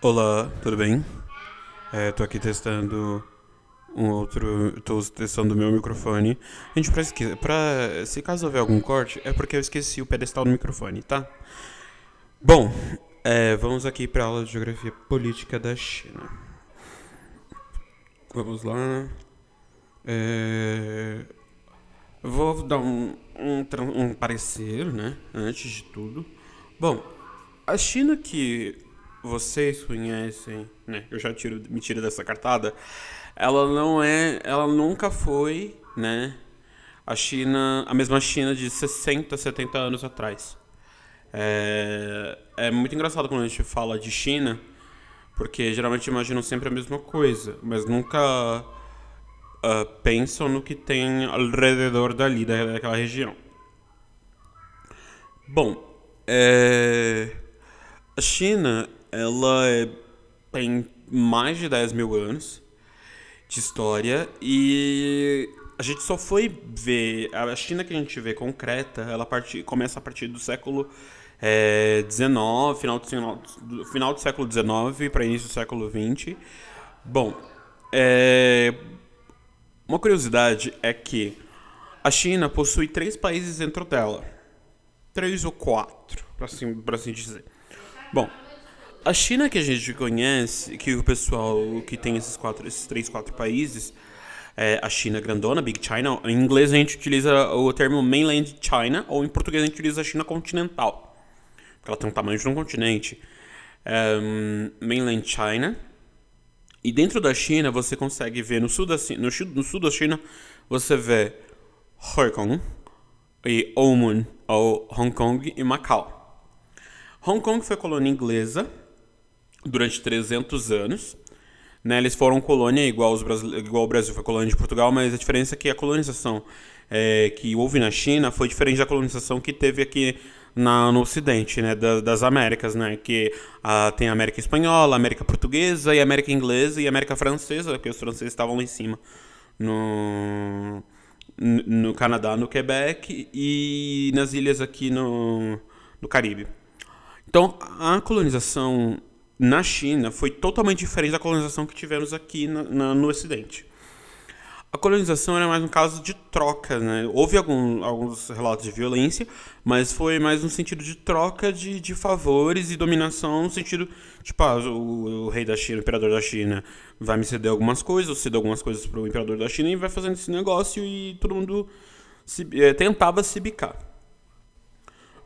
Olá, tudo bem? É, tô aqui testando um outro. tô testando o meu microfone. Gente, pra, esque- pra- se caso houver algum corte, é porque eu esqueci o pedestal do microfone, tá? Bom, é, vamos aqui pra aula de geografia política da China. Vamos lá. É, vou dar um, um, um parecer, né? Antes de tudo. Bom, a China que vocês conhecem, né? Eu já tiro, me tiro dessa cartada. Ela não é, ela nunca foi, né? A China, a mesma China de 60, 70 anos atrás. É, é muito engraçado quando a gente fala de China, porque geralmente imaginam sempre a mesma coisa, mas nunca ah, pensam no que tem ao redor dali, da- daquela região. Bom, é, a China, ela é- tem mais de 10 mil anos de história e a gente só foi ver a China que a gente vê concreta, ela parti- começa a partir do século é, 19, final do, final, do século 19 para início do século 20. Bom, é, uma curiosidade é que a China possui três países dentro dela. Três ou quatro, para assim, pra assim dizer. Bom, a China que a gente conhece, que o pessoal que tem esses, quatro, esses três, quatro países, é a China grandona, Big China. Em inglês a gente utiliza o termo Mainland China, ou em português a gente utiliza a China continental. Porque ela tem um tamanho de um continente. Mainland China. E dentro da China você consegue ver no sul da, no, no sul da China você vê Hong Kong e Oman, ou Hong Kong e Macau. Hong Kong foi colônia inglesa durante 300 anos. Né, eles foram colônia igual, os igual o Brasil foi colônia de Portugal, mas a diferença é que a colonização é, que houve na China foi diferente da colonização que teve aqui na, no Ocidente, né, da- das Américas, né, que ah, tem a América Espanhola, a América Portuguesa e a América Inglesa e a América Francesa, porque os franceses estavam lá em cima no, no Canadá, no Quebec e nas ilhas aqui no, no Caribe. Então, a colonização na China foi totalmente diferente da colonização que tivemos aqui na- na- no Ocidente. A colonização era mais um caso de troca, né? Houve algum- alguns relatos de violência, mas foi mais no sentido de troca de, de favores e dominação, no sentido, tipo, ah, o, o rei da China, o imperador da China, vai me ceder algumas coisas, eu cedo algumas coisas para o imperador da China e vai fazendo esse negócio e todo mundo se- eh, tentava se bicar.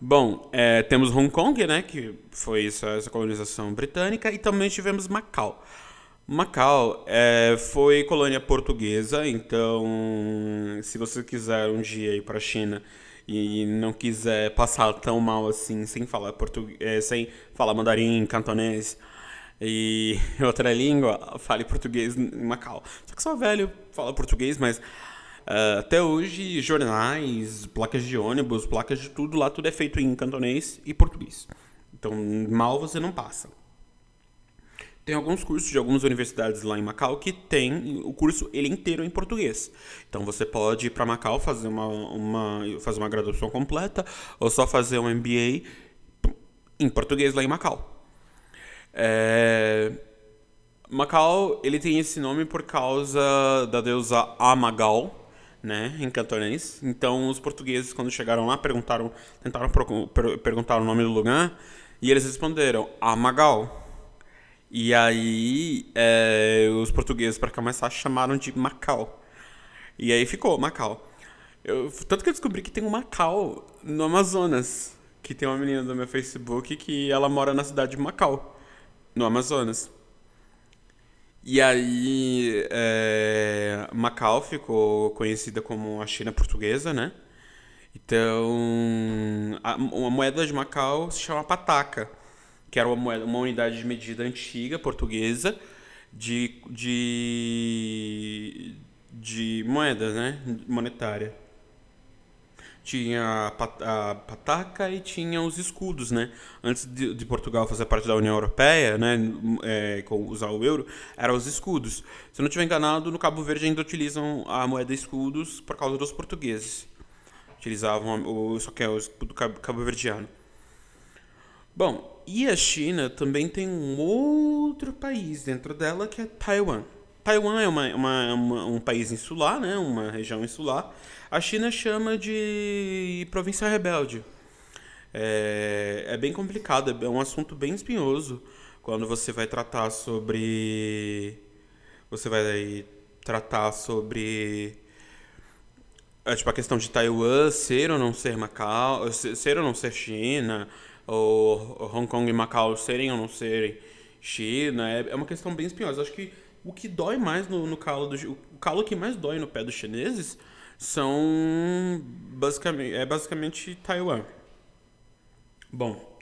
Bom, é, temos Hong Kong, né, que foi essa, essa colonização britânica, e também tivemos Macau. Macau é, foi colônia portuguesa, então se você quiser um dia ir para a China e não quiser passar tão mal assim, sem falar português, sem falar mandarim, cantonês e outra língua, fale português em Macau. Só que só velho fala português, mas ah, até hoje jornais, placas de ônibus, placas de tudo lá, tudo é feito em cantonês e português. Então mal você não passa. Tem alguns cursos de algumas universidades lá em Macau que tem o curso ele inteiro em português. Então você pode ir para Macau fazer uma, uma, fazer uma graduação completa ou só fazer um MBA em português lá em Macau. É, Macau ele tem esse nome por causa da deusa Amagal, né, em cantonês. Então os portugueses quando chegaram lá perguntaram, tentaram per- perguntar o nome do lugar e eles responderam Amagal. E aí, é, os portugueses, para começar, chamaram de Macau. E aí ficou Macau. Eu, tanto que eu descobri que tem um Macau no Amazonas. Que tem uma menina do meu Facebook que ela mora na cidade de Macau, no Amazonas. E aí, é, Macau ficou conhecida como a China portuguesa, né? Então, a, uma moeda de Macau se chama pataca, que era uma, moeda, uma unidade de medida antiga portuguesa de, de, de moeda, né? Monetária. Tinha a pat- a pataca e tinha os escudos, né? Antes de, de Portugal fazer parte da União Europeia, né? É, com usar o euro, eram os escudos. Se eu não estiver enganado, no Cabo Verde ainda utilizam a moeda escudos por causa dos portugueses. Utilizavam o, só que é o escudo cabo- cabo-verdiano. Bom, e a China também tem um outro país dentro dela que é Taiwan. Taiwan é uma, uma, uma, um país insular, né? uma região insular. A China chama de província rebelde. É, é bem complicado, é um assunto bem espinhoso quando você vai tratar sobre. Você vai tratar sobre. É, tipo, a questão de Taiwan ser ou não ser Macau, ser ou não ser China, ou Hong Kong e Macau serem ou não serem China, é, é uma questão bem espinhosa. Acho que o que dói mais no, no calo do o calo que mais dói no pé dos chineses são basicamente é basicamente Taiwan. Bom,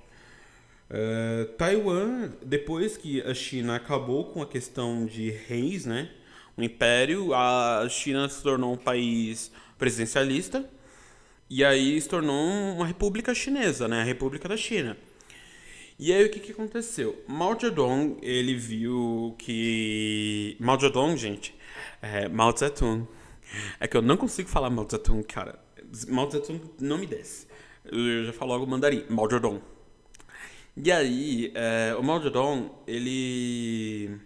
uh, Taiwan depois que a China acabou com a questão de reis, né, o império, a China se tornou um país presidencialista e aí se tornou uma república chinesa, né, a República da China. E aí o que, que aconteceu? Mao Zedong, ele viu que... Mao Zedong, gente, é Mao Zedong. É que eu não consigo falar Mao Zedong, cara. Mao Zedong não me desce. Eu já falo logo mandarim, Mao Zedong. E aí, é, o Mao Zedong, ele...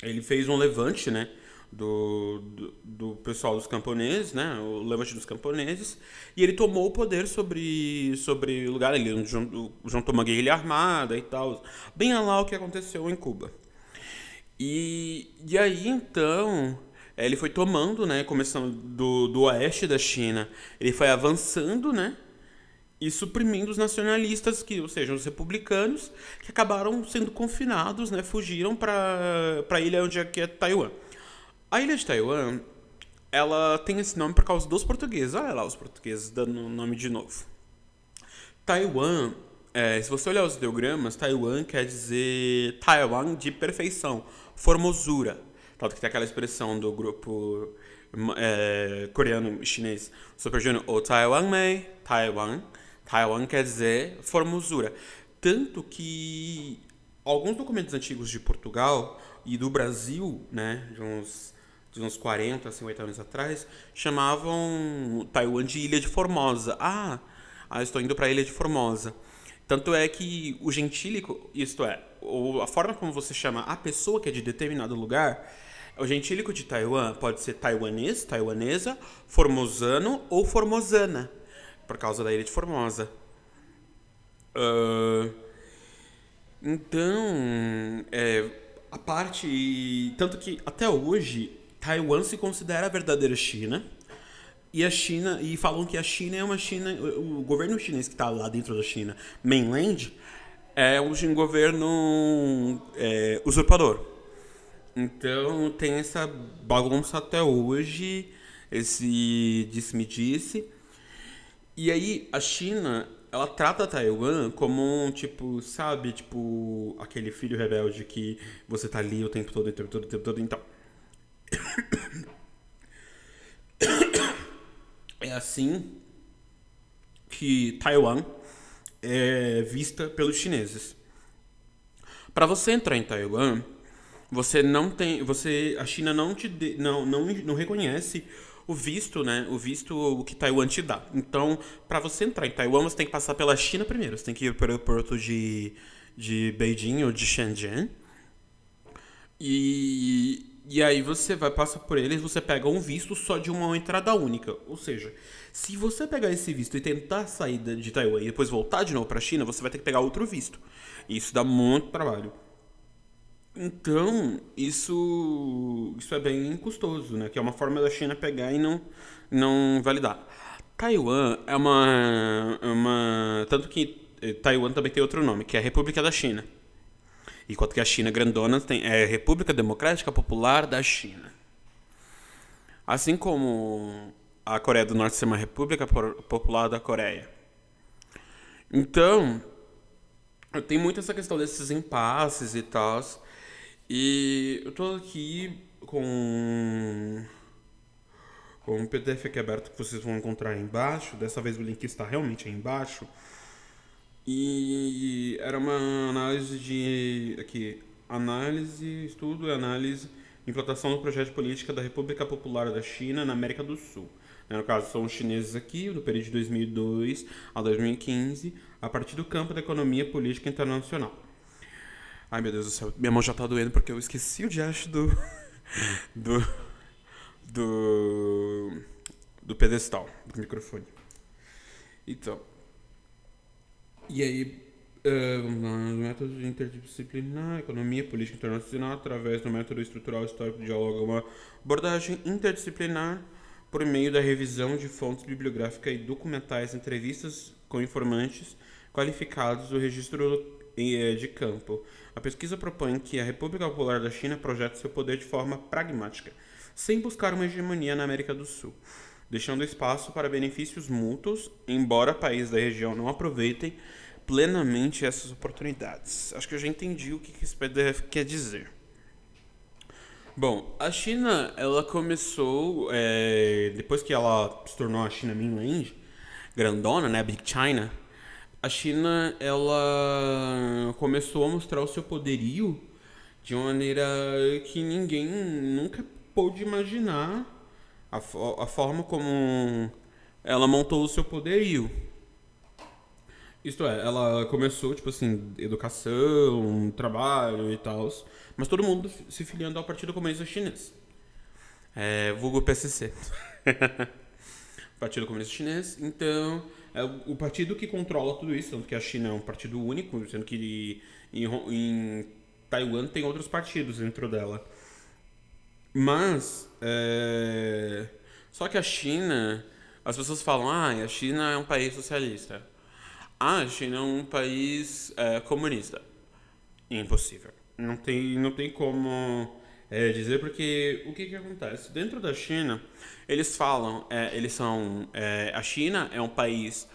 Ele fez um levante, né? Do, do, do, pessoal dos camponeses, né, o levante dos camponeses, e ele tomou o poder sobre, sobre o lugar, ele juntou, juntou uma guerrilha armada e tal, bem lá o que aconteceu em Cuba. E, e aí, então, ele foi tomando, né, começando do, do oeste da China, ele foi avançando, né, e suprimindo os nacionalistas, que, ou seja, os republicanos, que acabaram sendo confinados, né, fugiram para a ilha onde é, que é Taiwan. A ilha de Taiwan, ela tem esse nome por causa dos portugueses. Olha lá os portugueses dando nome de novo. Taiwan, é, se você olhar os ideogramas, Taiwan quer dizer Taiwan de perfeição, formosura. Tanto que tem aquela expressão do grupo é, coreano chinês Super Junior, o Taiwan Mei, Taiwan. Taiwan quer dizer formosura. Tanto que alguns documentos antigos de Portugal e do Brasil, né, de uns de uns 40, 50 anos atrás, chamavam Taiwan de Ilha de Formosa. Ah, ah estou indo para a Ilha de Formosa. Tanto é que o gentílico, isto é, a forma como você chama a pessoa que é de determinado lugar, o gentílico de Taiwan pode ser taiwanês, taiwanesa, formosano ou formosana, por causa da Ilha de Formosa. Uh, então, é, a parte. Tanto que até hoje Taiwan se considera a verdadeira China. E a China, e falam que a China é uma China, o governo chinês que está lá dentro da China, mainland, é um governo é, usurpador. Então tem essa bagunça até hoje, esse disse-me-disse. E aí a China, ela trata Taiwan como um tipo, sabe, tipo aquele filho rebelde que você tá ali o tempo todo, o tempo todo, o tempo todo, então. É assim que Taiwan é vista pelos chineses. Para você entrar em Taiwan, você não tem, você a China não te de, não, não não reconhece o visto, né? O visto que Taiwan te dá. Então, para você entrar em Taiwan, você tem que passar pela China primeiro. Você tem que ir para o aeroporto de de Beijing ou de Shenzhen. E e aí você vai passar por eles, você pega um visto só de uma entrada única. Ou seja, se você pegar esse visto e tentar sair de Taiwan e depois voltar de novo para a China, você vai ter que pegar outro visto. E isso dá muito trabalho. Então, isso isso é bem custoso, né? Que é uma forma da China pegar e não não validar. Taiwan é uma é uma tanto que eh, Taiwan também tem outro nome, que é a República da China. Enquanto que a China grandona tem, é República Democrática Popular da China. Assim como a Coreia do Norte ser uma República Popular da Coreia. Então, tem muito essa questão desses impasses e tal. E eu tô aqui com com um PDF aqui aberto que vocês vão encontrar aí embaixo. Dessa vez o link está realmente aí embaixo. E era uma análise de. Aqui, análise, estudo e análise, implantação do projeto de política da República Popular da China na América do Sul. Né? No caso, são os chineses aqui, no período de 2002 a 2015, a partir do campo da economia política internacional. Ai, meu Deus do céu, minha mão já tá doendo porque eu esqueci o diacho do... do... do... do pedestal, do microfone. Então... E aí, uh, método interdisciplinar, economia, política internacional, através do método estrutural histórico, diálogo, uma abordagem interdisciplinar por meio da revisão de fontes bibliográficas e documentais, entrevistas com informantes qualificados do registro eh, de campo. A pesquisa propõe que a República Popular da China projete seu poder de forma pragmática, sem buscar uma hegemonia na América do Sul, deixando espaço para benefícios mútuos, embora países da região não aproveitem plenamente essas oportunidades. Acho que eu já entendi o que esse PDF quer dizer. Bom, a China, ela começou, é, depois que ela se tornou a China Mainland, grandona, né, Big China, a China, ela começou a mostrar o seu poderio de uma maneira que ninguém nunca pôde imaginar a, a forma como ela montou o seu poderio. Isto é, ela começou, tipo assim, educação, trabalho e tal, mas todo mundo se filiando ao Partido Comunista Chinês. É, vulgo PCC. partido Comunista Chinês. Então, é o partido que controla tudo isso, tanto que a China é um partido único, sendo que em, em Taiwan tem outros partidos dentro dela. Mas, é... só que a China, as pessoas falam, ah, a China é um país socialista. Ah, a China é um país é, comunista. Impossível. Não tem, não tem como é, dizer, porque o que, que acontece? Dentro da China, eles falam, é, eles são. É, a China é um país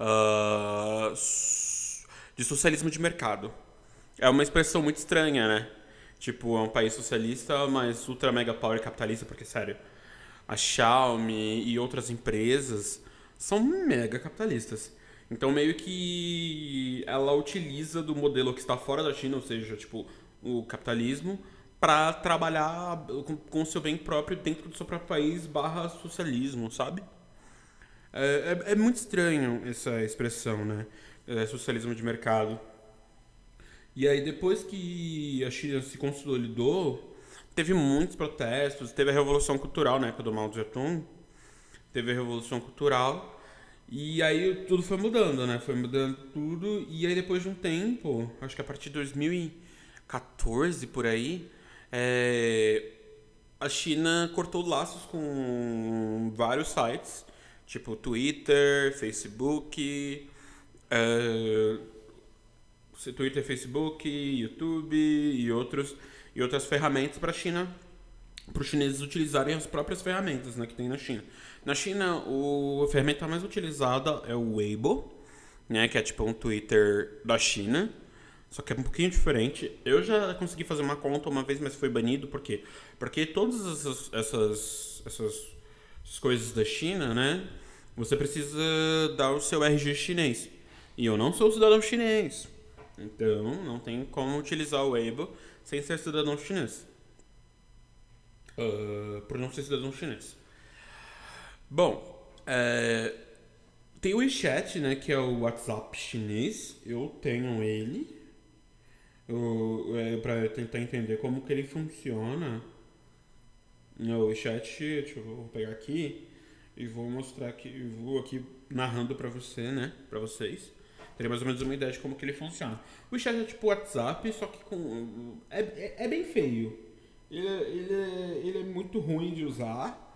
uh, de socialismo de mercado. É uma expressão muito estranha, né? Tipo, é um país socialista, mas ultra mega power capitalista, porque, sério, a Xiaomi e outras empresas são mega capitalistas. Então, meio que ela utiliza do modelo que está fora da China, ou seja, tipo, o capitalismo, para trabalhar com o seu bem próprio dentro do seu próprio país barra socialismo, sabe? É, é, é muito estranho essa expressão, né? É socialismo de mercado. E aí, depois que a China se consolidou, teve muitos protestos, teve a Revolução Cultural na época do Mao Zedong, teve a Revolução Cultural, e aí tudo foi mudando, né? Foi mudando tudo. E aí depois de um tempo, acho que a partir de 2014 por aí, é, a China cortou laços com vários sites, tipo Twitter, Facebook, é, Twitter, Facebook, YouTube e outros e outras ferramentas para a China, para os chineses utilizarem as próprias ferramentas né, que tem na China. Na China, o, a ferramenta mais utilizada é o Weibo, né, que é tipo um Twitter da China, só que é um pouquinho diferente. Eu já consegui fazer uma conta uma vez, mas foi banido, por quê? Porque todas essas, essas, essas, essas coisas da China, né, você precisa dar o seu RG chinês. E eu não sou cidadão chinês. Então, não tem como utilizar o Weibo sem ser cidadão chinês. Uh, por não ser cidadão chinês. Bom, é, tem o WeChat, né, que é o WhatsApp chinês. Eu tenho ele. é, para tentar entender como que ele funciona. O WeChat, deixa eu vou pegar aqui e vou mostrar aqui, vou aqui narrando para você, né, para vocês. Teria mais ou menos uma ideia de como que ele funciona. O WeChat é tipo WhatsApp, só que com é, é, é bem feio. Ele, é, ele, é, ele é muito ruim de usar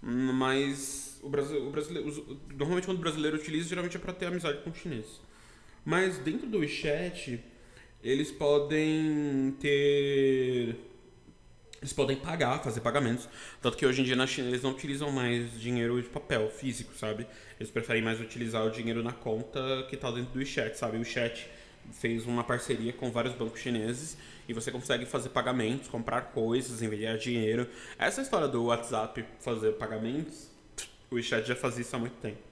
mas o, Brasil, o brasileiro, normalmente quando o brasileiro utiliza, geralmente é para ter amizade com o chinês. Mas dentro do WeChat, eles podem ter eles podem pagar, fazer pagamentos. Tanto que hoje em dia na China eles não utilizam mais dinheiro de papel físico, sabe? Eles preferem mais utilizar o dinheiro na conta que está dentro do WeChat, sabe? O WeChat fez uma parceria com vários bancos chineses e você consegue fazer pagamentos, comprar coisas, enviar dinheiro. Essa história do WhatsApp fazer pagamentos, o WeChat já fazia isso há muito tempo.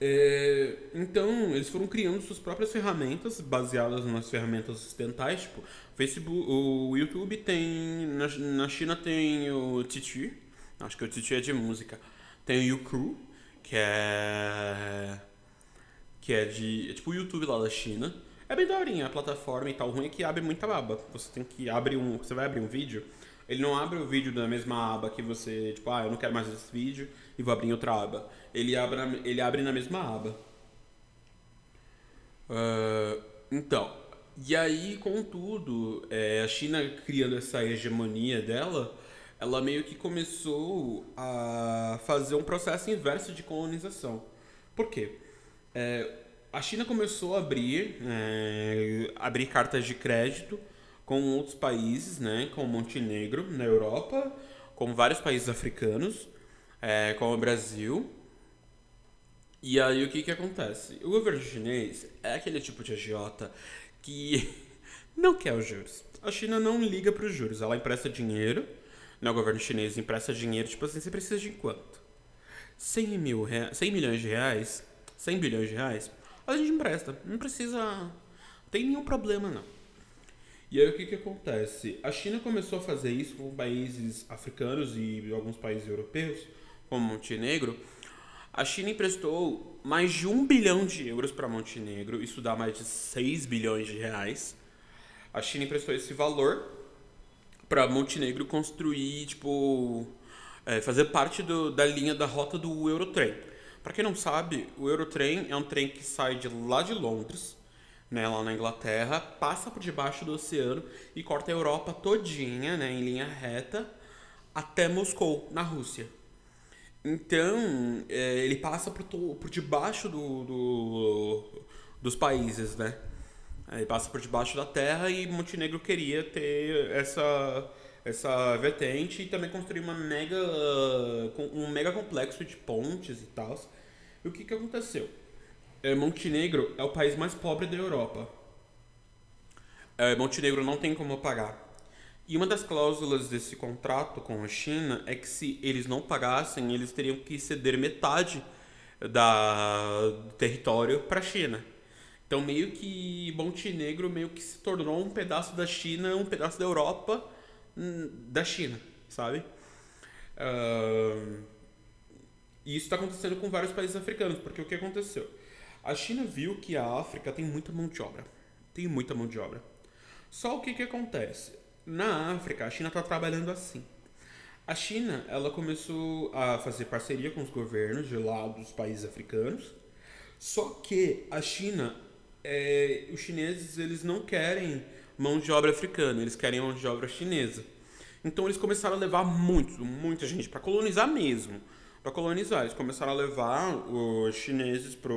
É, então, eles foram criando suas próprias ferramentas baseadas nas ferramentas ocidentais, tipo, Facebook, o YouTube tem, na, na China tem o TiTi, acho que o TiTi é de música. Tem o Youcrew, que é. que é de. É tipo o YouTube lá da China. É bem daorinha a plataforma e tal. O ruim é que abre muita aba. Você tem que abrir um. Você vai abrir um vídeo. Ele não abre o vídeo da mesma aba que você, tipo, ah, eu não quero mais esse vídeo e vou abrir em outra aba. Ele abre, ele abre na mesma aba. Uh, então, e aí, contudo, é, a China criando essa hegemonia dela, ela meio que começou a fazer um processo inverso de colonização. Por quê? É, a China começou a abrir, é, abrir cartas de crédito com outros países, né, como Montenegro na Europa, como vários países africanos, é, como o Brasil. E aí o que que acontece? O governo chinês é aquele tipo de agiota que não quer os juros. A China não liga para os juros, ela empresta dinheiro, né, o governo chinês empresta dinheiro, tipo assim, você precisa de quanto? 100, mil rea 100 milhões de reais? 100 bilhões de reais? A gente empresta, não precisa, não tem nenhum problema não. E aí o que que acontece? A China começou a fazer isso com países africanos e alguns países europeus, como Montenegro, a China emprestou mais de um bilhão de euros para Montenegro, isso dá mais de 6 bilhões de reais. A China emprestou esse valor para Montenegro construir, tipo, é, fazer parte do, da linha da rota do Eurotrem. Para quem não sabe, o Eurotrem é um trem que sai de lá de Londres, né, lá na Inglaterra, passa por debaixo do oceano e corta a Europa todinha, né, em linha reta, até Moscou, na Rússia. Então, é, ele passa por, por debaixo do, do, dos países, né? Ele passa por debaixo da terra e Montenegro queria ter essa, essa vertente e também construir uma mega, um mega complexo de pontes e tal. E o que, que aconteceu? É, Montenegro é o país mais pobre da Europa. É, Montenegro não tem como pagar e uma das cláusulas desse contrato com a China é que se eles não pagassem, eles teriam que ceder metade da, do território para a China. Então meio que Montenegro meio que se tornou um pedaço da China, um pedaço da Europa hum, da China, sabe? Uh, e isso está acontecendo com vários países africanos, porque o que aconteceu? A China viu que a África tem muita mão de obra. Tem muita mão de obra. Só o que, que acontece? Na África, a China está trabalhando assim. A China, ela começou a fazer parceria com os governos de lá dos países africanos. Só que a China, é, os chineses, eles não querem mão de obra africana, eles querem mão de obra chinesa. Então eles começaram a levar muito, muita gente para colonizar mesmo, para colonizar. Eles começaram a levar os chineses para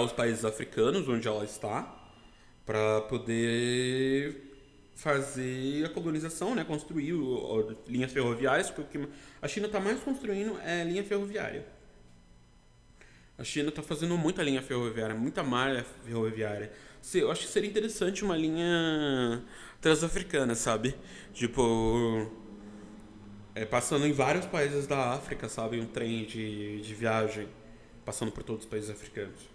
os países africanos, onde ela está, para poder fazer a colonização, né? Construir o, o, linhas ferroviárias, porque a China está mais construindo é linha ferroviária. A China está fazendo muita linha ferroviária, muita malha ferroviária. Eu acho que seria interessante uma linha transafricana, sabe? Tipo, é, passando em vários países da África, sabe? Um trem de, de viagem, passando por todos os países africanos.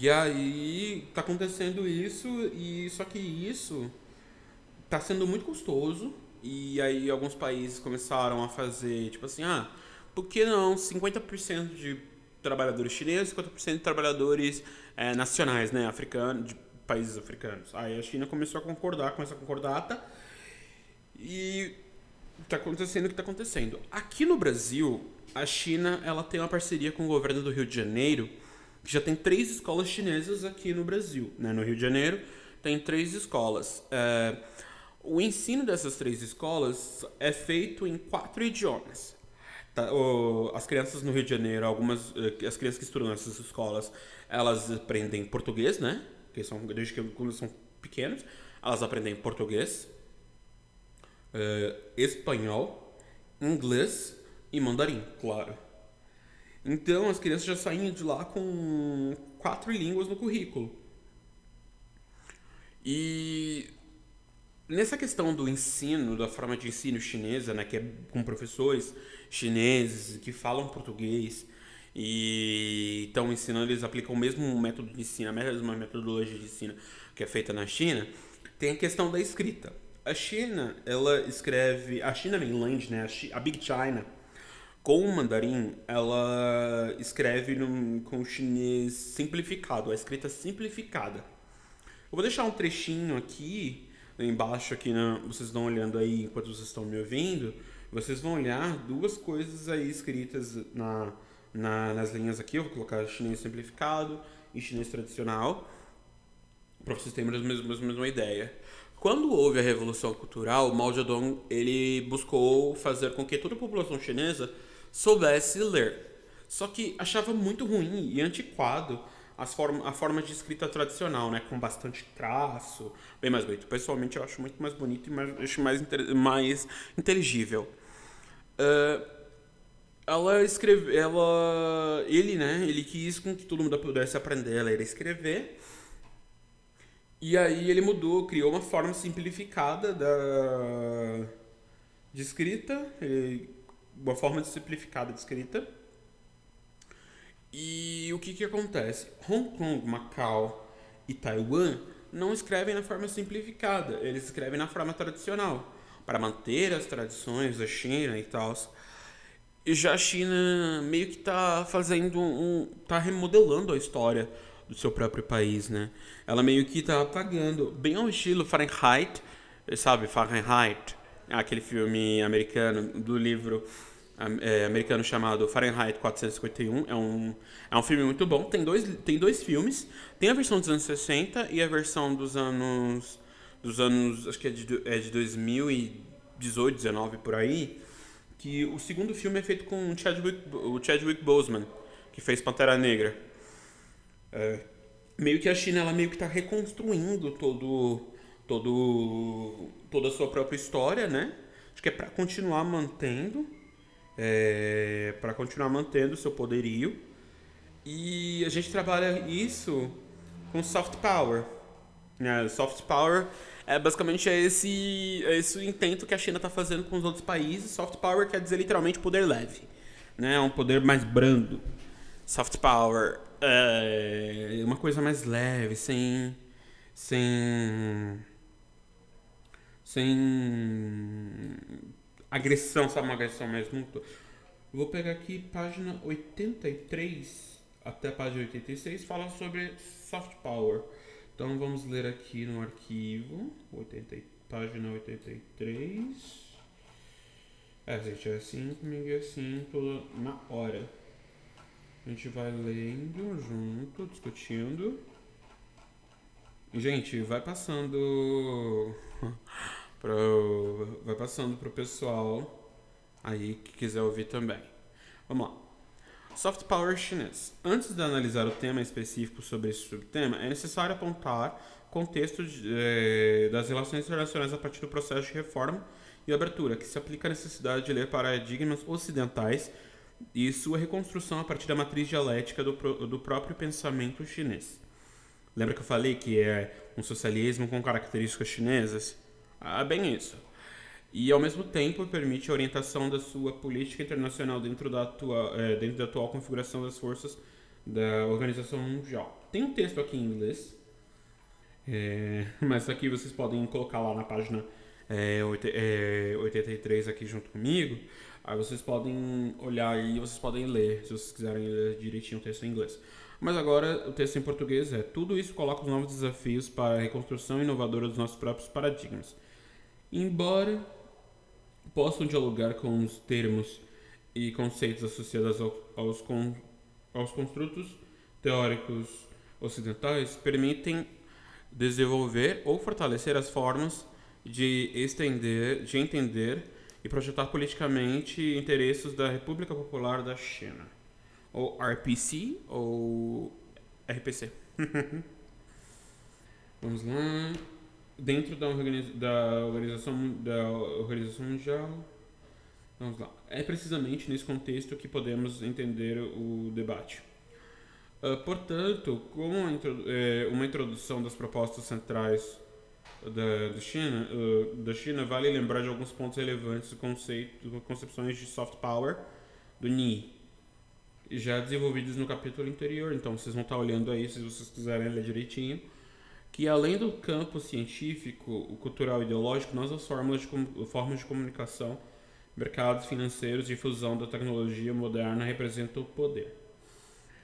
E aí tá acontecendo isso, e só que isso tá sendo muito custoso. E aí alguns países começaram a fazer, tipo assim, ah, por que não 50% de trabalhadores chineses, 50% de trabalhadores é, nacionais, né, africanos, de países africanos. Aí a China começou a concordar com essa concordata e tá acontecendo o que tá acontecendo. Aqui no Brasil, a China, ela tem uma parceria com o governo do Rio de Janeiro, que já tem três escolas chinesas aqui no Brasil, né, no Rio de Janeiro tem três escolas. É, o ensino dessas três escolas é feito em quatro idiomas. Tá, o, as crianças no Rio de Janeiro, algumas eh, as crianças que estudam nessas escolas, elas aprendem português, né? Que são desde que quando são pequenos, elas aprendem português, uh, espanhol, inglês e mandarim, claro. Então as crianças já saem de lá com quatro línguas no currículo. E Nessa questão do ensino, da forma de ensino chinesa, né, que é com professores chineses que falam português e estão ensinando, eles aplicam o mesmo método de ensino, a mesma metodologia de ensino que é feita na China, tem a questão da escrita. A China, ela escreve, a China Mainland, né, a Big China, Com o mandarim, ela escreve com o chinês simplificado, a escrita simplificada. Eu vou deixar um trechinho aqui, embaixo aqui, na, vocês estão olhando aí enquanto vocês estão me ouvindo, vocês vão olhar duas coisas aí escritas na, na, nas linhas aqui, eu vou colocar chinês simplificado e chinês tradicional, para vocês terem mais ou menos ideia. Quando houve a Revolução Cultural, Mao Zedong ele buscou fazer com que toda a população chinesa soubesse ler. Só que achava muito ruim e antiquado as form a forma de escrita tradicional, né? Com bastante traço, bem mais bonito. Pessoalmente eu acho muito mais bonito e mais, acho mais, mais inteligível. Uh, ela escreve, ela, ele, né? Ele quis com que todo mundo pudesse aprender a ler e escrever. E aí ele mudou, criou uma forma simplificada da de escrita. Uma forma simplificada de escrita. E o que, que acontece? Hong Kong, Macau e Taiwan não escrevem na forma simplificada, eles escrevem na forma tradicional, para manter as tradições da China e tal. E já a China meio que está fazendo um. está remodelando a história do seu próprio país, né? Ela meio que está apagando, bem ao estilo Fahrenheit, sabe? Fahrenheit, aquele filme americano do livro é, americano chamado Fahrenheit 451. É um, é um filme muito bom. Tem dois, tem dois filmes. Tem a versão dos anos 60 e a versão dos anos. Dos anos. Acho que é de, é de 2018, 19 por aí. Que o segundo filme é feito com o Chadwick, o Chadwick Boseman, que fez Pantera Negra. É, meio que a China ela meio que está reconstruindo todo, todo, toda a sua própria história, né? Acho que é para continuar mantendo é, para continuar mantendo o seu poderio. E a gente trabalha isso com soft power. É, soft power é basicamente é esse, é esse intento que a China está fazendo com os outros países. Soft power quer dizer literalmente poder leve, né? um poder mais brando. Soft power é uma coisa mais leve, sem sem sem agressão, sabe? Uma agressão mais muito. Vou pegar aqui página 83 até a página 86, fala sobre soft power. Então vamos ler aqui no arquivo, 80, página 83. É, gente, é assim comigo é assim, toda na hora. A gente vai lendo junto, discutindo. Gente, vai passando. pro, vai passando pro pessoal aí que quiser ouvir também. Vamos lá. Soft Power chinês. Antes de analisar o tema específico sobre esse subtema, é necessário apontar contexto de, eh, das relações internacionais a partir do processo de reforma e abertura, que se aplica à necessidade de ler paradigmas ocidentais e sua reconstrução a partir da matriz dialética do, do próprio pensamento chinês. Lembra que eu falei que é um socialismo com características chinesas? Ah, bem isso. E, ao mesmo tempo, permite a orientação da sua política internacional dentro da, é, dentro da atual configuração das forças da Organização Mundial. Tem um texto aqui em inglês, é, mas aqui vocês podem colocar lá na página é, 83 aqui junto comigo. Aí vocês podem olhar e vocês podem ler, se vocês quiserem ler direitinho o texto em inglês. Mas agora o texto em português é: Tudo isso coloca os novos desafios para a reconstrução inovadora dos nossos próprios paradigmas embora possam dialogar com os termos e conceitos associados ao, aos, con, aos construtos teóricos ocidentais, permitem desenvolver ou fortalecer as formas de estender, de entender e projetar politicamente interesses da República Popular da China, ou RPC ou RPC. Vamos lá dentro da, da, organização, da Organização Mundial. Vamos lá. É precisamente nesse contexto que podemos entender o debate. Uh, portanto, como é, uma introdução das propostas centrais da, da China, uh, da China, vale lembrar de alguns pontos relevantes do conceito, concepções de soft power do Ni, já desenvolvidos no capítulo anterior. Então, vocês vão estar olhando aí, se vocês quiserem ler direitinho que além do campo científico, o cultural e ideológico, nossas formas de, formas de comunicação mercados financeiros de fusão da tecnologia moderna representam o poder.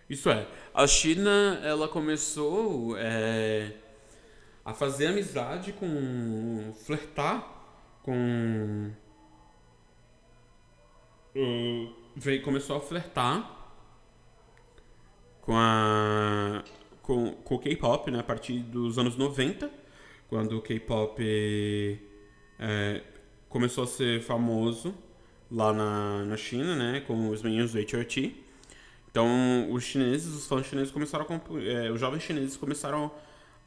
Isso é, a China ela começou é, a fazer amizade com flertar com veio começou a flertar com a com, com o K-pop, né, a partir dos anos 90, quando o K-pop é, começou a ser famoso lá na, na China, né, com os meninos do HRT. Então, os chineses, os fãs chineses começaram a... É, os jovens chineses começaram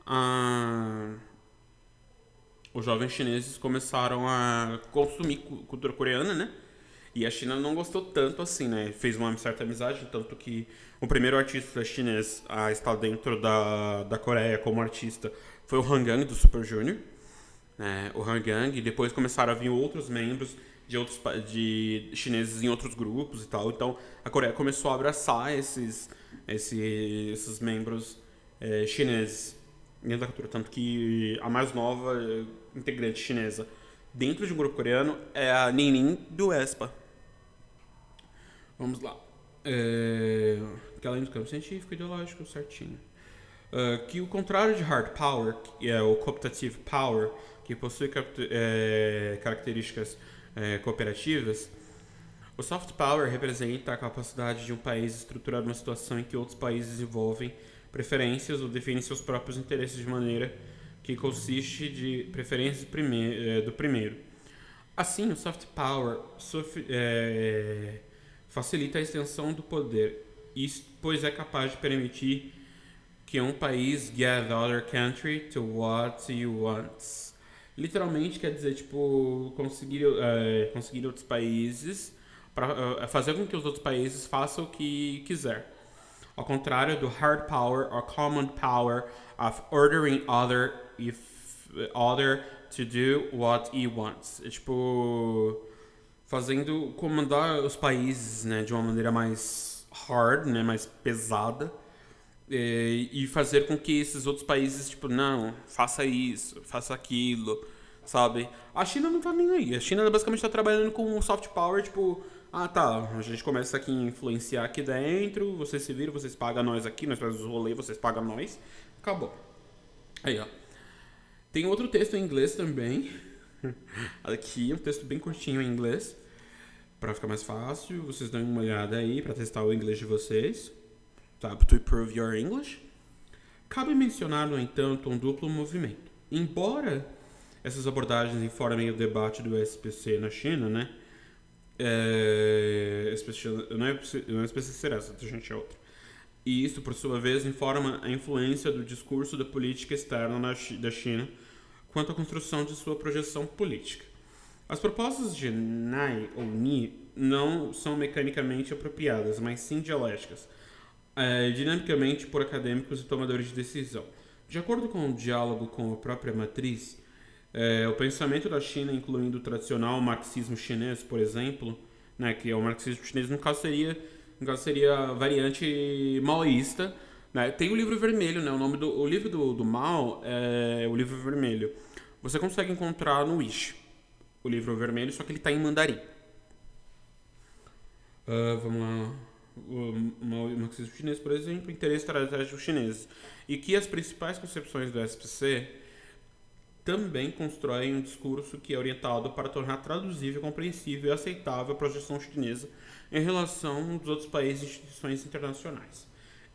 a... Os jovens chineses começaram a consumir cultura coreana, né? E a China não gostou tanto assim, né? Fez uma certa amizade, tanto que o primeiro artista chinês a estar dentro da, da Coreia como artista foi o Han Gang, do Super Junior. Né? O Han Gang, e depois começaram a vir outros membros de outros de chineses em outros grupos e tal. Então a Coreia começou a abraçar esses, esses, esses membros é, chineses dentro da cultura. Tanto que a mais nova integrante chinesa dentro de um grupo coreano é a Ninin do ESPA. Vamos lá. É, que além do campo científico e ideológico, certinho. Uh, que o contrário de hard power, que é o cooptative power, que possui é, características é, cooperativas, o soft power representa a capacidade de um país estruturar uma situação em que outros países desenvolvem preferências ou definem seus próprios interesses de maneira que consiste de preferências é, do primeiro. Assim, o soft power é, facilita a extensão do poder, pois é capaz de permitir que um país get the other country to what he wants. Literalmente quer dizer, tipo, conseguir, é, conseguir outros países para é, fazer com que os outros países façam o que quiser. Ao contrário do hard power or common power of ordering other if other to do what he wants. É tipo fazendo comandar os países, né, de uma maneira mais hard, né, mais pesada. E, e fazer com que esses outros países, tipo, não, faça isso, faça aquilo, sabe? A China não tá nem aí. A China basicamente tá trabalhando com o soft power, tipo, ah tá, a gente começa aqui a influenciar aqui dentro, vocês se viram, vocês pagam nós aqui, nós fazemos os rolês, vocês pagam nós. Acabou. Aí, ó. Tem outro texto em inglês também. Aqui, um texto bem curtinho em inglês. Para ficar mais fácil, vocês dão uma olhada aí para testar o inglês de vocês. Tá? To improve your English. Cabe mencionar, no entanto, um duplo movimento. Embora essas abordagens informem o debate do SPC na China, né? É, não é, não é SPC ser essa, a gente é outra. E isso, por sua vez, informa a influência do discurso da política externa da China quanto à construção de sua projeção política. As propostas de Nai ou Ni não são mecanicamente apropriadas, mas sim dialéticas, é, dinamicamente por acadêmicos e tomadores de decisão. De acordo com o diálogo com a própria matriz, é, o pensamento da China, incluindo o tradicional marxismo chinês, por exemplo, né, que é o marxismo chinês, no caso seria no caso seria variante maoísta. Né? Tem o livro vermelho, né? O nome do o livro do, do Mao é o livro vermelho. Você consegue encontrar no Wish o livro vermelho, só que ele está em mandarim. Uh, vamos lá. O marxismo chinês, por exemplo, interesse estratégico chinês. E que as principais concepções do SPC também constroem um discurso que é orientado para tornar traduzível, compreensível e aceitável a projeção chinesa em relação aos outros países e instituições internacionais.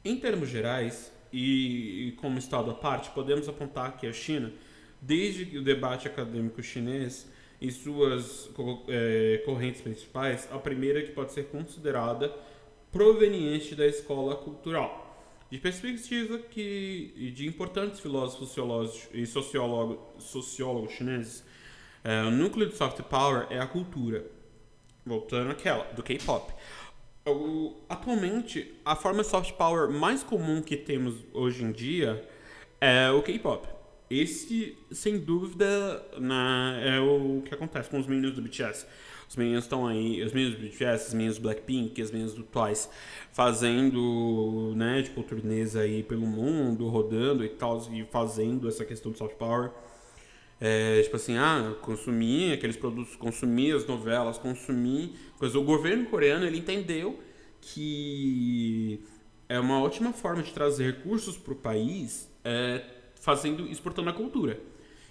Em termos gerais, e como Estado à parte, podemos apontar que a China, desde o debate acadêmico chinês e suas é, correntes principais, a primeira que pode ser considerada proveniente da escola cultural, de perspectiva que de importantes filósofos e sociólogos, chineses, é, o núcleo do soft power é a cultura, voltando àquela, do K-pop. Atualmente, a forma soft power mais comum que temos hoje em dia é o K-pop. Esse, sem dúvida, na, é o que acontece com os meninos do BTS. Os meninos estão aí, os meninos do BTS, os meninos do Blackpink, os meninos do Twice, fazendo, né, tipo, turnês aí pelo mundo, rodando e tal, e fazendo essa questão do soft power. É, tipo assim, ah, consumir aqueles produtos, consumir as novelas, consumir coisa. O governo coreano ele entendeu que é uma ótima forma de trazer recursos para o país é, fazendo exportando a cultura.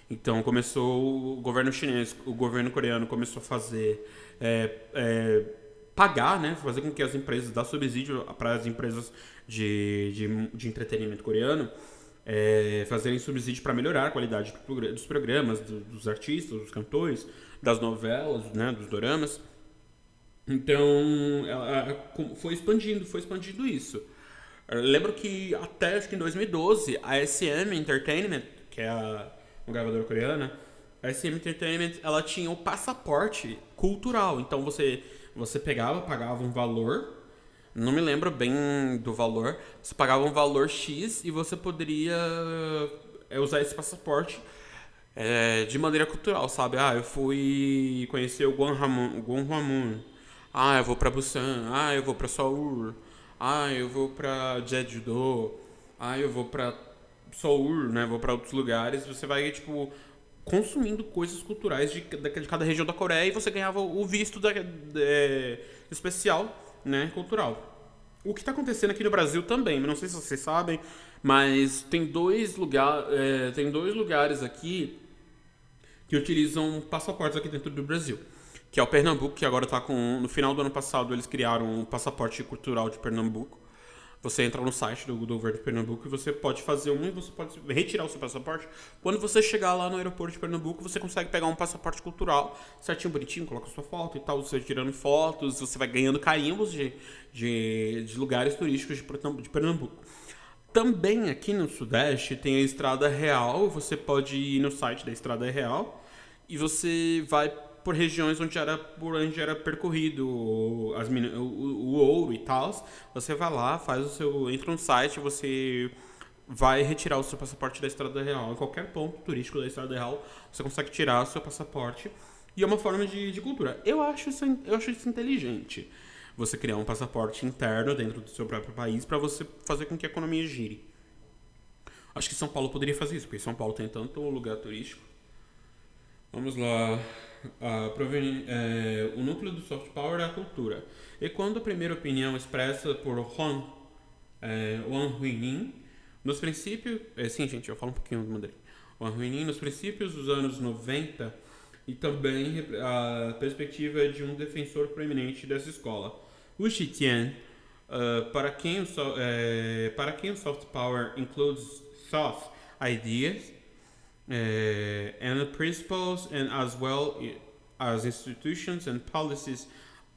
Então começou o governo chinês, o governo coreano começou a fazer é, é, pagar, né, fazer com que as empresas dar subsídio para as empresas de, de, de entretenimento coreano é, fazerem subsídio para melhorar a qualidade dos programas, dos artistas, dos cantores, das novelas, né, dos doramas. Então, ela foi expandindo, foi expandindo isso. Eu lembro que até acho que em 2012, a SM Entertainment, que é a, uma gravadora coreana, a SM Entertainment, ela tinha o passaporte cultural. Então você você pegava, pagava um valor, não me lembro bem do valor, você pagava um valor X e você poderia é, usar esse passaporte é, de maneira cultural, sabe? Ah, eu fui conhecer o Guanhamun. Ah, eu vou para Busan. Ah, eu vou para Seoul. Ah, eu vou para Jeju-do. Ah, eu vou para Seoul, né? Vou para outros lugares. Você vai tipo consumindo coisas culturais de, de cada região da Coreia e você ganhava o visto da, de, especial, né, cultural. O que está acontecendo aqui no Brasil também, não sei se vocês sabem, mas tem dois, lugar, é, tem dois lugares aqui que utilizam passaportes aqui dentro do Brasil. Que é o Pernambuco, que agora está com. No final do ano passado, eles criaram um passaporte cultural de Pernambuco. Você entra no site do, do governo de Pernambuco e você pode fazer um e você pode retirar o seu passaporte. Quando você chegar lá no aeroporto de Pernambuco, você consegue pegar um passaporte cultural certinho, bonitinho, coloca sua foto e tal. Você tirando fotos, você vai ganhando carimbos de, de, de lugares turísticos de, de Pernambuco. Também aqui no Sudeste tem a Estrada Real. Você pode ir no site da Estrada Real e você vai por regiões onde era por onde era percorrido as, o, o, ouro e tal. Você vai lá, faz o seu. entra no site, você vai retirar o seu passaporte da Estrada Real. Em qualquer ponto turístico da Estrada Real, você consegue tirar o seu passaporte. E é uma forma de, de cultura. Eu acho, isso, eu acho isso inteligente. Você criar um passaporte interno dentro do seu próprio país para você fazer com que a economia gire. Acho que São Paulo poderia fazer isso, porque São Paulo tem tanto lugar turístico. Vamos lá é, o núcleo do soft power é a cultura. E quando a primeira opinião expressa por Huang, é, Wang Huiyin, nos princípios. É, sim, gente, eu falo um pouquinho do mandarim. Wang Huiyin, nos princípios dos anos 90, e também a perspectiva de um defensor proeminente dessa escola. Wu Xitian, uh, para, quem o, é, para quem o soft power includes soft ideas, and the principles, and as well as institutions and policies,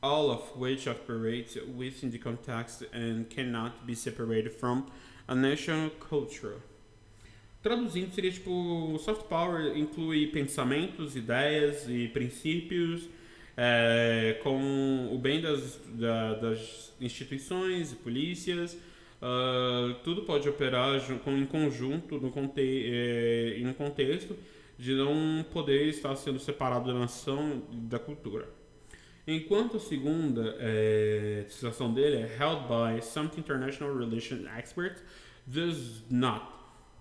all of which operate within the context and cannot be separated from a national culture. Traduzindo, seria tipo: soft power inclui pensamentos, ideias e princípios é, com o bem das, da, das instituições e polícias, Uh, tudo pode operar em conjunto no conte é, em um contexto de não poder estar sendo separado da nação e da cultura. Enquanto a segunda é, citação dele é held by some international relations experts does not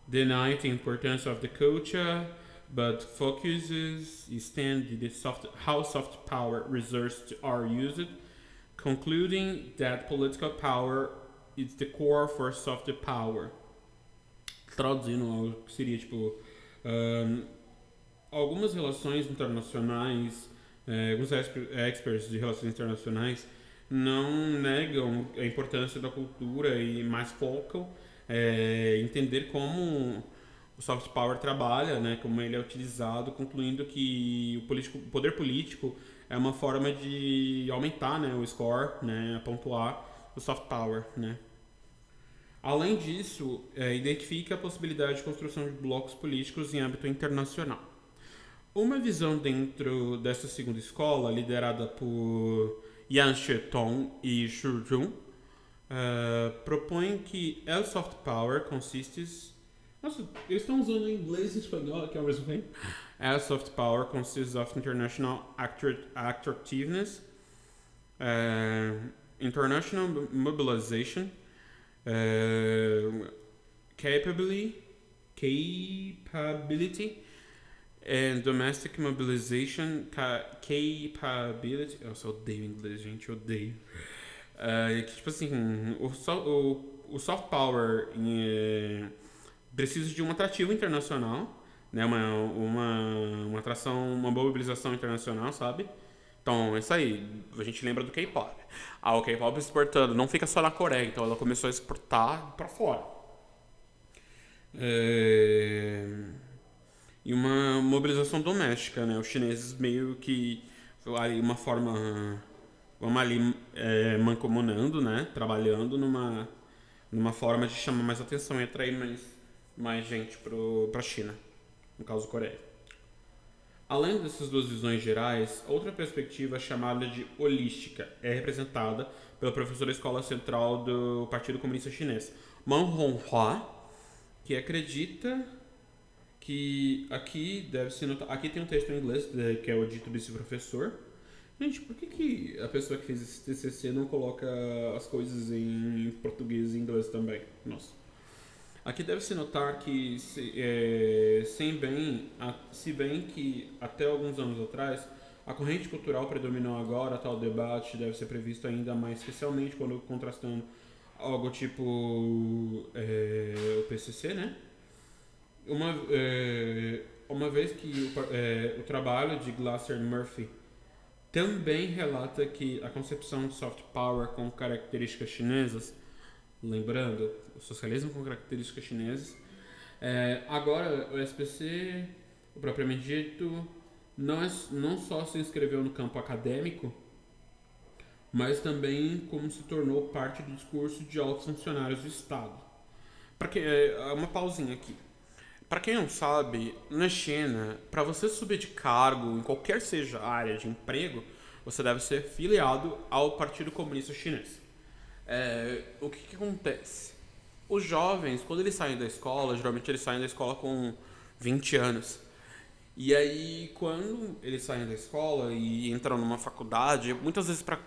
deny the importance of the culture but focuses instead the soft, how soft power resources are used concluding that political power It's the core for soft power. Traduzindo algo que seria tipo. Um, algumas relações internacionais, é, alguns experts de relações internacionais não negam a importância da cultura e mais focam é, entender como o soft power trabalha, né, como ele é utilizado, concluindo que o, político, poder político é uma forma de aumentar né, o score, né, pontuar o soft power, né. Além disso, é, identifica a possibilidade de construção de blocos políticos em âmbito internacional. Uma visão dentro dessa segunda escola, liderada por Yan Shetong e Xu Jun, uh, propõe que el soft power consiste... Nossa, eles estão usando inglês e espanhol aqui ao mesmo tempo. El soft power consists of international attractiveness, uh, international mobilization, uh, capability, capability and Domestic Mobilization Capability. Eu só odeio inglês, gente, odeio. Uh, que, tipo assim, o, o, o soft power em, precisa de um atrativo internacional, né? Uma, uma, uma atração, uma mobilização internacional, sabe? Então, isso aí. A gente lembra do K-pop. Ah, o K-pop exportando não fica só na Coreia, então ela começou a exportar para fora. É... E uma mobilização doméstica, né? Os chineses meio que ali uma forma vamos ali é, mancomunando, né? Trabalhando numa numa forma de chamar mais atenção e atrair mais mais gente para a China, no caso Coreia. Além dessas duas visões gerais, outra perspectiva chamada de holística é representada pelo professor da Escola Central do Partido Comunista Chinês, Man Honghua, que acredita que aqui deve se notar, aqui tem um texto em inglês que é o dito desse professor. Gente, por que, que a pessoa que fez esse TCC não coloca as coisas em português e inglês também? Nossa. Aqui deve-se notar que, se, é, sem bem, a, se bem que até alguns anos atrás a corrente cultural predominou agora, tal debate deve ser previsto ainda mais especialmente quando contrastando algo tipo é, o PCC, né? Uma, é, uma vez que o, é, o trabalho de Glasser Murphy também relata que a concepção de soft power com características chinesas lembrando, o socialismo com características chinesas. É, agora, o SPC, o propriamente dito, não, é, não só se inscreveu no campo acadêmico, mas também como se tornou parte do discurso de altos funcionários do Estado. Para que é, uma pausinha aqui. Para quem não sabe, na China, para você subir de cargo em qualquer seja área de emprego, você deve ser filiado ao Partido Comunista Chinês. É, o que, que acontece? Os jovens, quando eles saem da escola, geralmente eles saem da escola com 20 anos. E aí, quando eles saem da escola e entram numa faculdade, muitas vezes para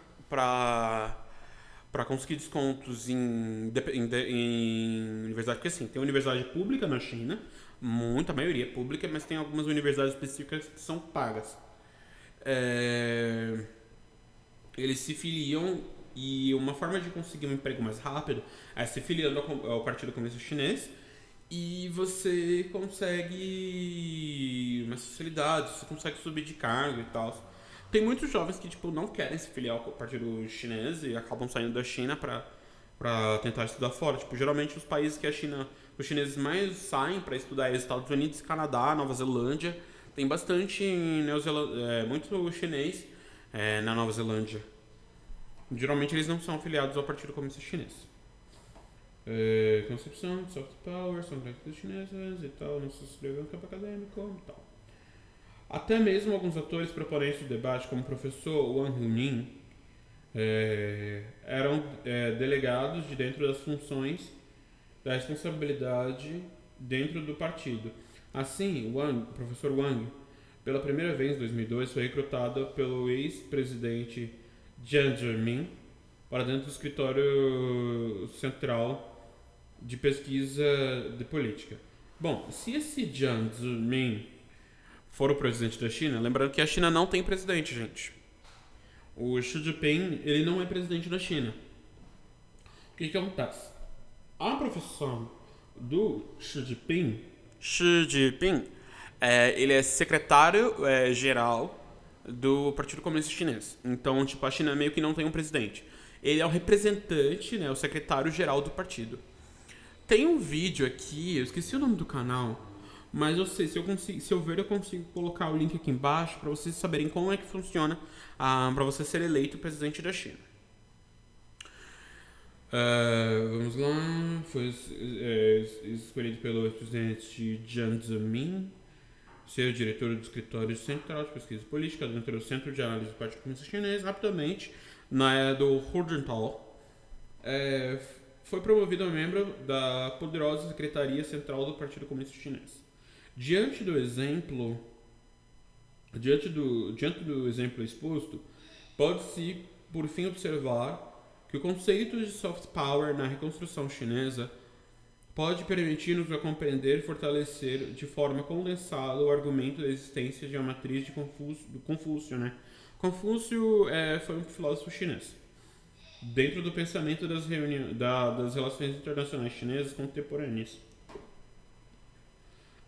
para conseguir descontos em, em, em, universidade, porque assim, tem universidade pública na China, muita maioria é pública, mas tem algumas universidades específicas que são pagas. É, eles se filiam e uma forma de conseguir um emprego mais rápido é se filiando ao Partido Comunista Chinês e você consegue uma facilidade, você consegue subir de cargo e tal. Tem muitos jovens que tipo não querem se filiar ao Partido Chinês e acabam saindo da China para para tentar estudar fora. Tipo, geralmente os países que a China, os chineses mais saem para estudar é Estados Unidos, Canadá, Nova Zelândia. Tem bastante Neozeland, é, muito chinês é, na Nova Zelândia. Geralmente eles não são afiliados ao Partido Comunista Chinês. É, concepção soft power, são práticas chinesas e tal, não se inscreveu no campo acadêmico e tal. Até mesmo alguns atores proponentes do debate, como o professor Wang Hunin, é, eram é, delegados de dentro das funções da responsabilidade dentro do partido. Assim, Wang, o professor Wang, pela primeira vez em 2002, foi recrutado pelo ex-presidente Jiang Zemin para dentro do escritório central de pesquisa de política. Bom, se esse Jiang Zemin for o presidente da China, lembrando que a China não tem presidente, gente. O Xi Jinping, ele não é presidente da China. O que, que acontece? A profissão do Xi Jinping... Xi Jinping, é, ele é secretário é, do Partido Comunista Chinês. Então, tipo, a China meio que não tem um presidente. Ele é o representante, né, o secretário-geral do partido. Tem um vídeo aqui, eu esqueci o nome do canal, mas eu sei, se eu, consigo, se eu ver, eu consigo colocar o link aqui embaixo para vocês saberem como é que funciona ah, para você ser eleito presidente da China. Uh, vamos lá, foi é, escolhido pelo presidente Jiang Zemin ser diretor do escritório central de pesquisa política dentro do Centro de Análise do Partido Comunista Chinês, rapidamente, na era do Hujental, é, foi a membro da poderosa Secretaria Central do Partido Comunista Chinês. Diante do exemplo, diante do, diante do exemplo exposto, pode-se, por fim, observar que o conceito de soft power na reconstrução chinesa pode permitir-nos a compreender e fortalecer de forma condensada o argumento da existência de uma matriz de Confúcio, do Confúcio, né? Confúcio é, foi um filósofo chinês. Dentro do pensamento das, da, das relações internacionais chinesas contemporâneas.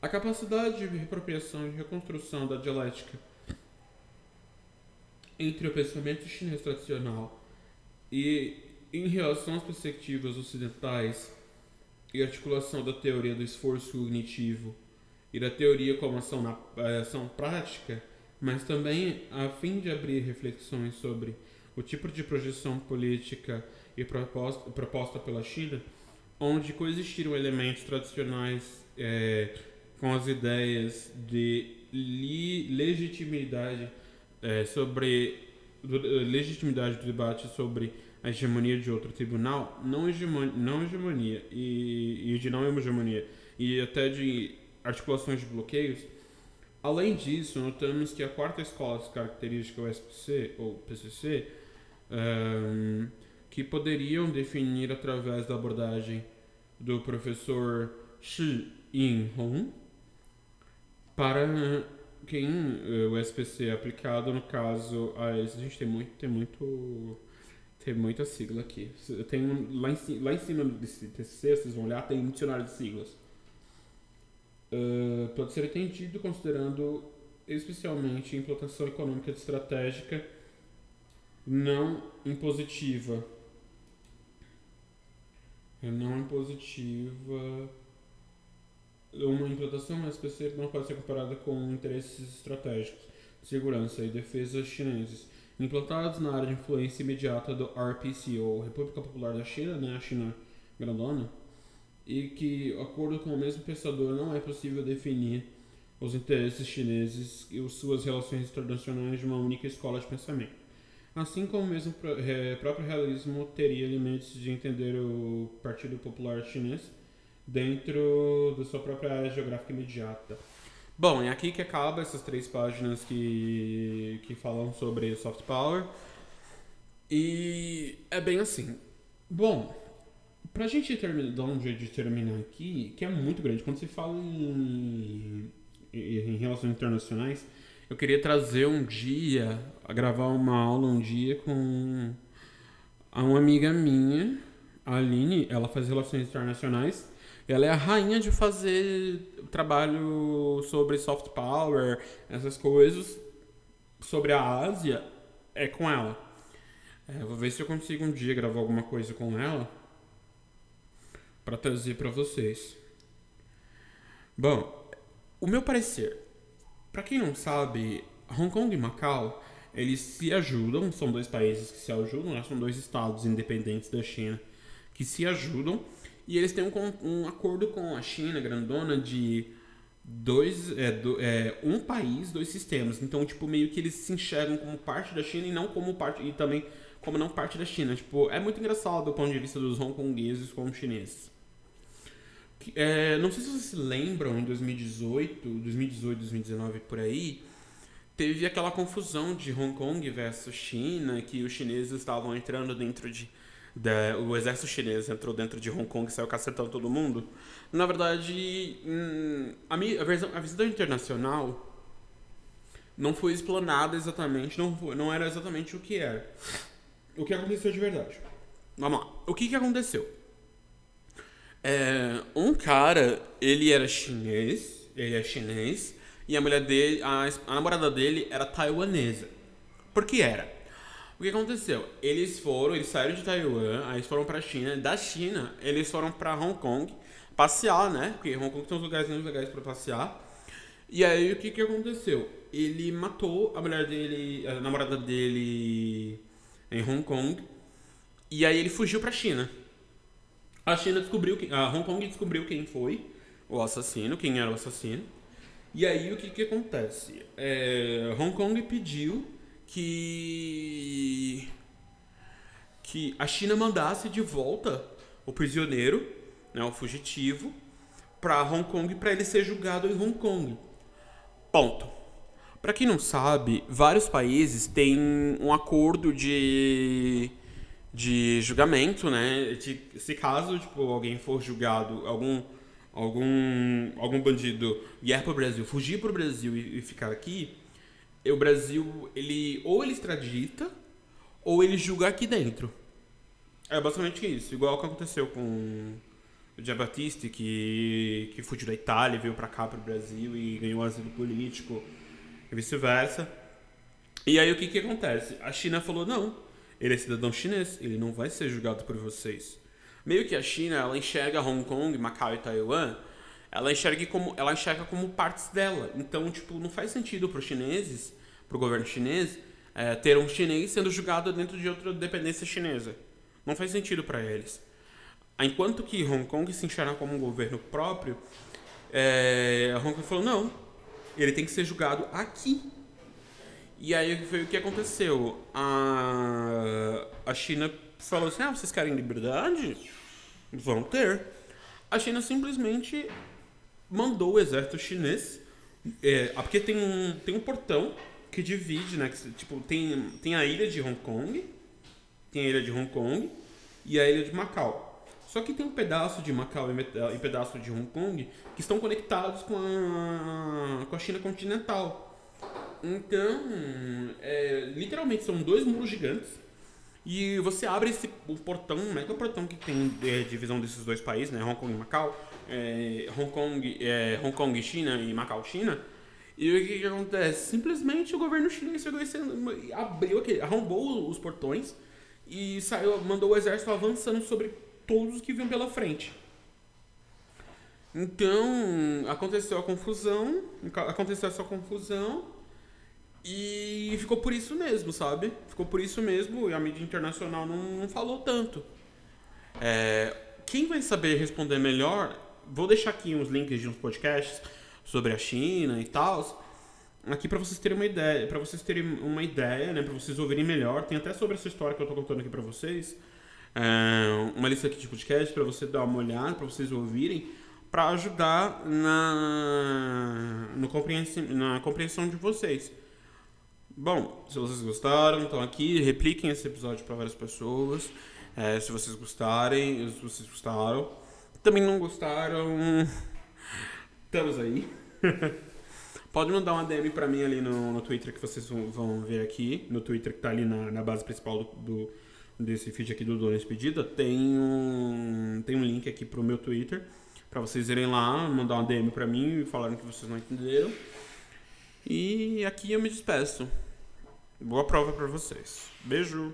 A capacidade de reapropriação e reconstrução da dialética entre o pensamento chinês tradicional e em relação às perspectivas ocidentais e articulação da teoria do esforço cognitivo e da teoria como ação, na, ação prática, mas também a fim de abrir reflexões sobre o tipo de projeção política e proposta, proposta pela China, onde coexistiram elementos tradicionais é, com as ideias de legitimidade é, sobre legitimidade do debate sobre a hegemonia de outro tribunal, não hegemonia, não hegemonia e, e de não hegemonia, e até de articulações de bloqueios. Além disso, notamos que a quarta escola de característica, o SPC, ou PCC, um, que poderiam definir através da abordagem do professor Shi In-hong, para quem uh, o SPC é aplicado, no caso, a, a gente tem muito, tem muito tem muita sigla aqui. Tem um, lá, em, lá em cima do TCC, vocês vão olhar, tem um dicionário de siglas. Uh, pode ser entendido considerando especialmente implantação econômica estratégica não impositiva. É não impositiva. Uma implantação específica não pode ser comparada com interesses estratégicos, segurança e defesa chineses implantados na área de influência imediata do RPC, ou República Popular da China, né, a China grandona, e que, de acordo com o mesmo pensador, não é possível definir os interesses chineses e suas relações internacionais de uma única escola de pensamento. Assim como o mesmo próprio realismo teria limites de entender o Partido Popular Chinês dentro da sua própria área geográfica imediata. Bom, é aqui que acaba essas três páginas que, que falam sobre soft power. E é bem assim. Bom, pra gente terminar, dar um jeito de terminar aqui, que é muito grande, quando se fala em, em relações internacionais, eu queria trazer um dia, gravar uma aula um dia com uma amiga minha, a Aline, ela faz relações internacionais ela é a rainha de fazer trabalho sobre soft power, essas coisas. Sobre a Ásia, é com ela. É, vou ver se eu consigo um dia gravar alguma coisa com ela para trazer para vocês. Bom, o meu parecer. Para quem não sabe, Hong Kong e Macau, eles se ajudam, são dois países que se ajudam, né? são dois estados independentes da China que se ajudam e eles têm um, um acordo com a China grandona de dois é, do, é, um país, dois sistemas. Então, tipo, meio que eles se enxergam como parte da China e não como parte e também como não parte da China. Tipo, é muito engraçado do ponto de vista dos hongkongueses com os chineses. É, não sei se vocês se lembram, em 2018, 2018, 2019 por aí, teve aquela confusão de Hong Kong versus China, que os chineses estavam entrando dentro de da, o exército chinês entrou dentro de Hong Kong e saiu cacetando todo mundo. Na verdade, hum, a, a, versão, a visita internacional não foi explanada exatamente, não, foi, não era exatamente o que era. O que aconteceu de verdade. Vamos lá. O que, que aconteceu? É, um cara, ele era chinês, ele é chinês, e a mulher dele, a, a namorada dele era taiwanesa. Por que era? O que aconteceu? Eles foram, eles saíram de Taiwan, aí eles foram pra China. Da China, eles foram pra Hong Kong passear, né? Porque Hong Kong tem uns lugares legais pra passear. E aí o que que aconteceu? Ele matou a mulher dele, a namorada dele em Hong Kong. E aí ele fugiu pra China. A China descobriu que. A Hong Kong descobriu quem foi o assassino, quem era o assassino. E aí o que que acontece? É, Hong Kong pediu que que a China mandasse de volta o prisioneiro, né, o fugitivo, para Hong Kong para ele ser julgado em Hong Kong. Ponto. Para quem não sabe, vários países têm um acordo de de julgamento, né? De, se caso tipo, alguém for julgado, algum, algum, algum bandido vier para o Brasil, fugir para o Brasil e, e, ficar aqui, o Brasil, ele ou ele extradita ou ele julga aqui dentro. É basicamente isso, igual o que aconteceu com o Gia Battisti, que, que fugiu da Itália, veio para cá, para o Brasil e ganhou asilo político e vice-versa. E aí o que, que acontece? A China falou: não, ele é cidadão chinês, ele não vai ser julgado por vocês. Meio que a China, ela enxerga Hong Kong, Macau e Taiwan, ela enxerga como, ela enxerga como partes dela. Então, tipo, não faz sentido para os chineses, para o governo chinês, é, ter um chinês sendo julgado dentro de outra dependência chinesa. Não faz sentido para eles. Enquanto que Hong Kong se enxerga como um governo próprio, é, Hong Kong falou: não, ele tem que ser julgado aqui. E aí foi o que aconteceu. A, a China falou assim: ah, vocês querem liberdade? Vão ter. A China simplesmente mandou o exército chinês. É, porque tem um, tem um portão que divide, né? Que, tipo, tem, tem a ilha de Hong Kong, tem a ilha de Hong Kong e a ilha de Macau. Só que tem um pedaço de Macau e um pedaço de Hong Kong que estão conectados com a, com a China continental. Então, é, literalmente são dois muros gigantes. E você abre esse o portão, um mega portão que tem é, divisão desses dois países, né? Hong Kong e Macau. É, Hong, Kong, é, Hong Kong China e Macau China. E o que, que acontece? Simplesmente o governo chinês abriu aquele, arrombou os portões e saiu, mandou o exército avançando sobre todos que vinham pela frente. Então, aconteceu a confusão, aconteceu essa confusão e ficou por isso mesmo, sabe? Ficou por isso mesmo e a mídia internacional não, não falou tanto. É, quem vai saber responder melhor, vou deixar aqui uns links de uns podcasts sobre a China e tal, aqui para vocês terem uma ideia, para vocês terem uma ideia, né, para vocês ouvirem melhor. Tem até sobre essa história que eu tô contando aqui para vocês é, uma lista aqui de podcast para você dar uma olhada, para vocês ouvirem, para ajudar na, no compreensão, na compreensão de vocês. Bom, se vocês gostaram, estão aqui, repliquem esse episódio para várias pessoas. É, se vocês gostarem, se vocês gostaram. Também não gostaram, estamos aí. Pode mandar uma DM para mim ali no, no Twitter que vocês vão, ver aqui. No Twitter que tá ali na, na base principal do, do desse feed aqui do Dona Expedida, tem um, tem um link aqui pro meu Twitter para vocês irem lá, mandar uma DM para mim e falarem que vocês não entenderam. E aqui eu me despeço. Boa prova para vocês. Beijo!